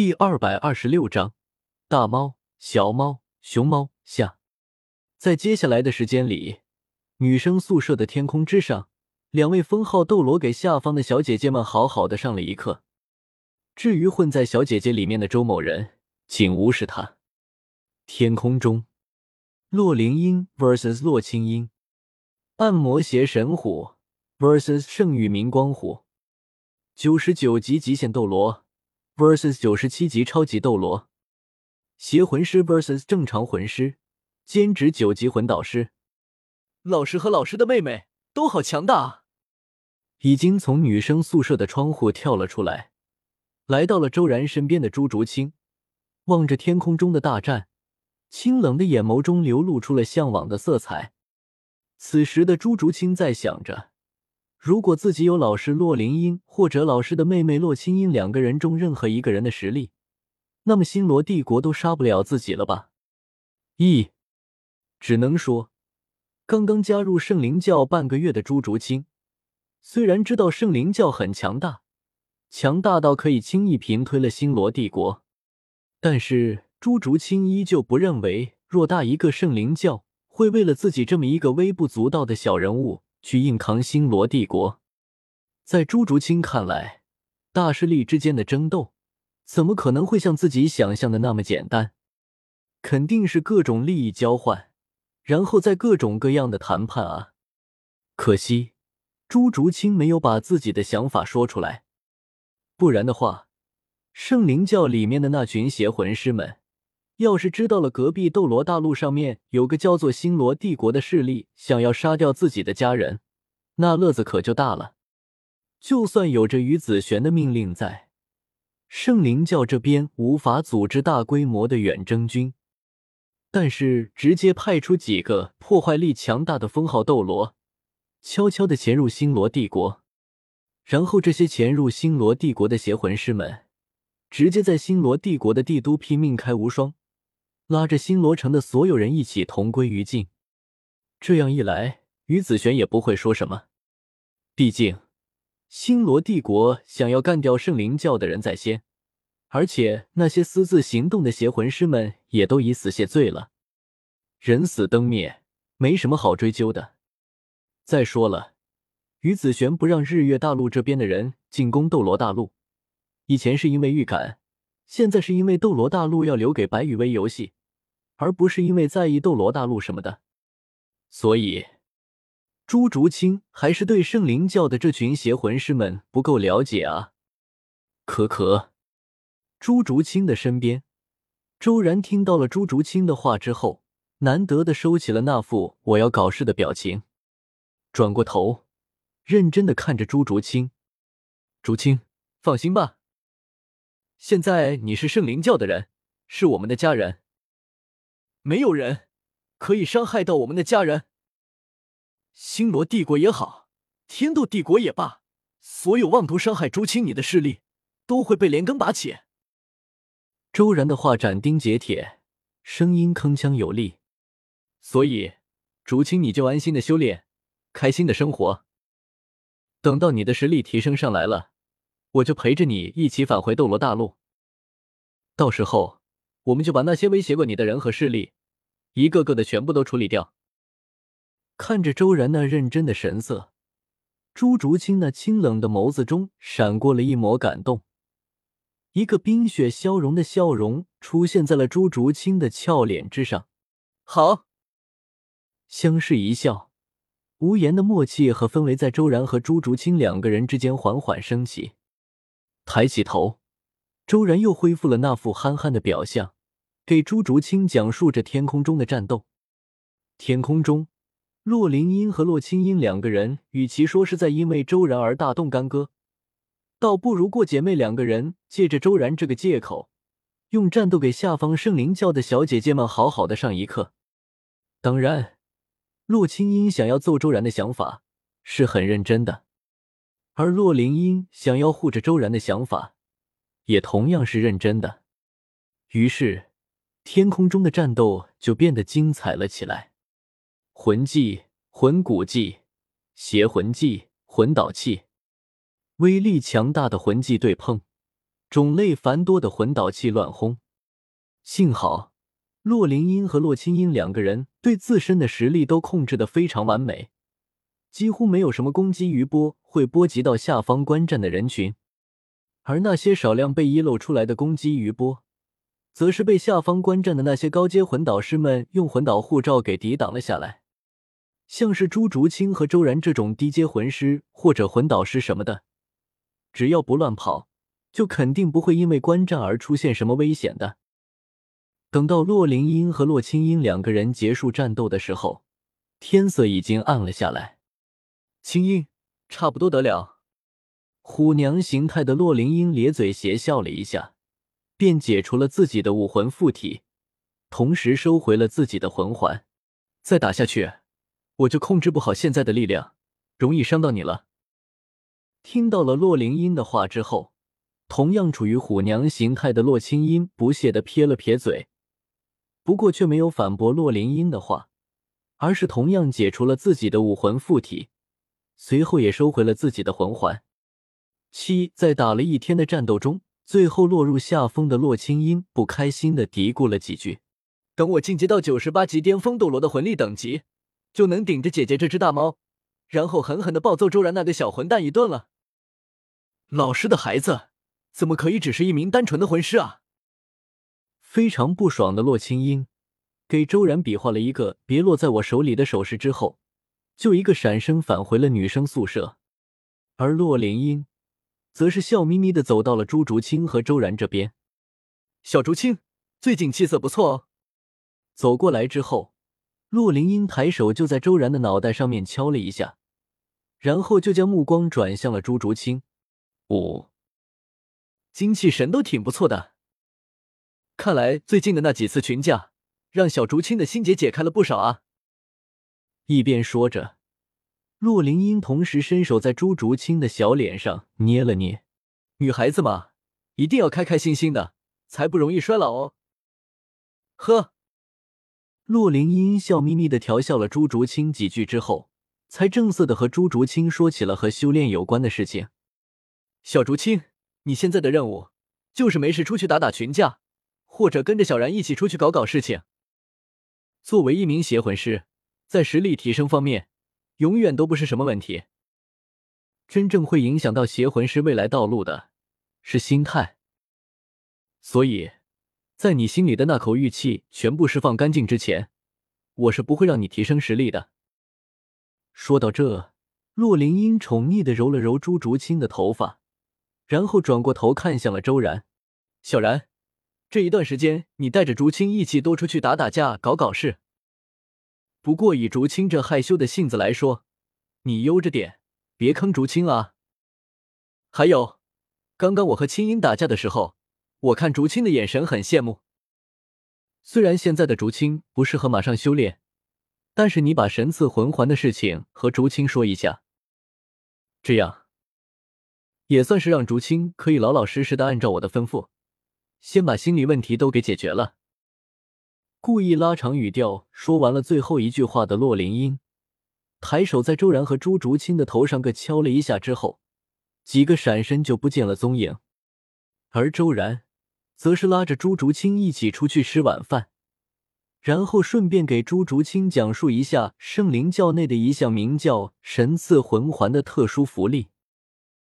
第二百二十六章大猫、小猫、熊猫下。在接下来的时间里，女生宿舍的天空之上，两位封号斗罗给下方的小姐姐们好好的上了一课。至于混在小姐姐里面的周某人，请无视他。天空中，洛灵音 vs 洛清音，暗魔邪神虎 vs 圣域明光虎，九十九级极限斗罗。Vs 九十七级超级斗罗，邪魂师 vs 正常魂师，兼职九级魂导师。老师和老师的妹妹都好强大啊！已经从女生宿舍的窗户跳了出来，来到了周然身边的朱竹清，望着天空中的大战，清冷的眼眸中流露出了向往的色彩。此时的朱竹清在想着。如果自己有老师洛灵英或者老师的妹妹洛清音两个人中任何一个人的实力，那么星罗帝国都杀不了自己了吧？一，只能说，刚刚加入圣灵教半个月的朱竹清，虽然知道圣灵教很强大，强大到可以轻易平推了星罗帝国，但是朱竹清依旧不认为偌大一个圣灵教会为了自己这么一个微不足道的小人物。去硬扛星罗帝国，在朱竹清看来，大势力之间的争斗怎么可能会像自己想象的那么简单？肯定是各种利益交换，然后再各种各样的谈判啊！可惜朱竹清没有把自己的想法说出来，不然的话，圣灵教里面的那群邪魂师们。要是知道了隔壁斗罗大陆上面有个叫做星罗帝国的势力想要杀掉自己的家人，那乐子可就大了。就算有着于子璇的命令在，圣灵教这边无法组织大规模的远征军，但是直接派出几个破坏力强大的封号斗罗，悄悄的潜入星罗帝国，然后这些潜入星罗帝国的邪魂师们，直接在星罗帝国的帝都拼命开无双。拉着星罗城的所有人一起同归于尽，这样一来，于子璇也不会说什么。毕竟，星罗帝国想要干掉圣灵教的人在先，而且那些私自行动的邪魂师们也都已死谢罪了，人死灯灭，没什么好追究的。再说了，于子璇不让日月大陆这边的人进攻斗罗大陆，以前是因为预感，现在是因为斗罗大陆要留给白羽薇游戏。而不是因为在意斗罗大陆什么的，所以朱竹清还是对圣灵教的这群邪魂师们不够了解啊。可可，朱竹清的身边，周然听到了朱竹清的话之后，难得的收起了那副我要搞事的表情，转过头，认真的看着朱竹清。竹清，放心吧，现在你是圣灵教的人，是我们的家人。没有人可以伤害到我们的家人。星罗帝国也好，天斗帝国也罢，所有妄图伤害竹青你的势力，都会被连根拔起。周然的话斩钉截铁，声音铿锵有力。所以，竹青你就安心的修炼，开心的生活。等到你的实力提升上来了，我就陪着你一起返回斗罗大陆。到时候。我们就把那些威胁过你的人和势力，一个个的全部都处理掉。看着周然那认真的神色，朱竹清那清冷的眸子中闪过了一抹感动，一个冰雪消融的笑容出现在了朱竹清的俏脸之上。好，相视一笑，无言的默契和氛围在周然和朱竹清两个人之间缓缓升起。抬起头。周然又恢复了那副憨憨的表象，给朱竹清讲述着天空中的战斗。天空中，洛灵英和洛清音两个人，与其说是在因为周然而大动干戈，倒不如过姐妹两个人借着周然这个借口，用战斗给下方圣灵教的小姐姐们好好的上一课。当然，洛清音想要揍周然的想法是很认真的，而洛灵英想要护着周然的想法。也同样是认真的，于是天空中的战斗就变得精彩了起来。魂技、魂骨技、邪魂技、魂导器，威力强大的魂技对碰，种类繁多的魂导器乱轰。幸好洛灵英和洛清音两个人对自身的实力都控制的非常完美，几乎没有什么攻击余波会波及到下方观战的人群，而那些少量被遗漏出来的攻击余波。则是被下方观战的那些高阶魂导师们用魂导护罩给抵挡了下来。像是朱竹清和周然这种低阶魂师或者魂导师什么的，只要不乱跑，就肯定不会因为观战而出现什么危险的。等到洛灵英和洛清音两个人结束战斗的时候，天色已经暗了下来。清音，差不多得了。虎娘形态的洛灵英咧嘴邪笑了一下。便解除了自己的武魂附体，同时收回了自己的魂环。再打下去，我就控制不好现在的力量，容易伤到你了。听到了洛灵音的话之后，同样处于虎娘形态的洛清音不屑的撇了撇嘴，不过却没有反驳洛灵音的话，而是同样解除了自己的武魂附体，随后也收回了自己的魂环。七，在打了一天的战斗中。最后落入下风的洛清音不开心的嘀咕了几句：“等我进阶到九十八级巅峰斗罗的魂力等级，就能顶着姐姐这只大猫，然后狠狠的暴揍周然那个小混蛋一顿了。”老师的孩子怎么可以只是一名单纯的魂师啊？非常不爽的洛清音给周然比划了一个“别落在我手里”的手势之后，就一个闪身返回了女生宿舍，而洛灵音。则是笑眯眯的走到了朱竹清和周然这边。小竹清，最近气色不错哦。走过来之后，洛灵英抬手就在周然的脑袋上面敲了一下，然后就将目光转向了朱竹清。五，精气神都挺不错的。看来最近的那几次群架，让小竹清的心结解开了不少啊。一边说着。洛灵英同时伸手在朱竹清的小脸上捏了捏，女孩子嘛，一定要开开心心的，才不容易衰老哦。呵，洛灵英笑眯眯的调笑了朱竹清几句之后，才正色的和朱竹清说起了和修炼有关的事情。小竹清，你现在的任务就是没事出去打打群架，或者跟着小然一起出去搞搞事情。作为一名邪魂师，在实力提升方面。永远都不是什么问题。真正会影响到邪魂师未来道路的，是心态。所以，在你心里的那口玉气全部释放干净之前，我是不会让你提升实力的。说到这，洛灵英宠溺的揉了揉朱竹清的头发，然后转过头看向了周然：“小然，这一段时间你带着竹清一起多出去打打架，搞搞事。”不过以竹青这害羞的性子来说，你悠着点，别坑竹青啊。还有，刚刚我和青音打架的时候，我看竹青的眼神很羡慕。虽然现在的竹青不适合马上修炼，但是你把神赐魂环的事情和竹青说一下，这样也算是让竹青可以老老实实的按照我的吩咐，先把心理问题都给解决了。故意拉长语调说完了最后一句话的洛灵英，抬手在周然和朱竹清的头上各敲了一下之后，几个闪身就不见了踪影。而周然则是拉着朱竹清一起出去吃晚饭，然后顺便给朱竹清讲述一下圣灵教内的一项名叫“神赐魂环”的特殊福利。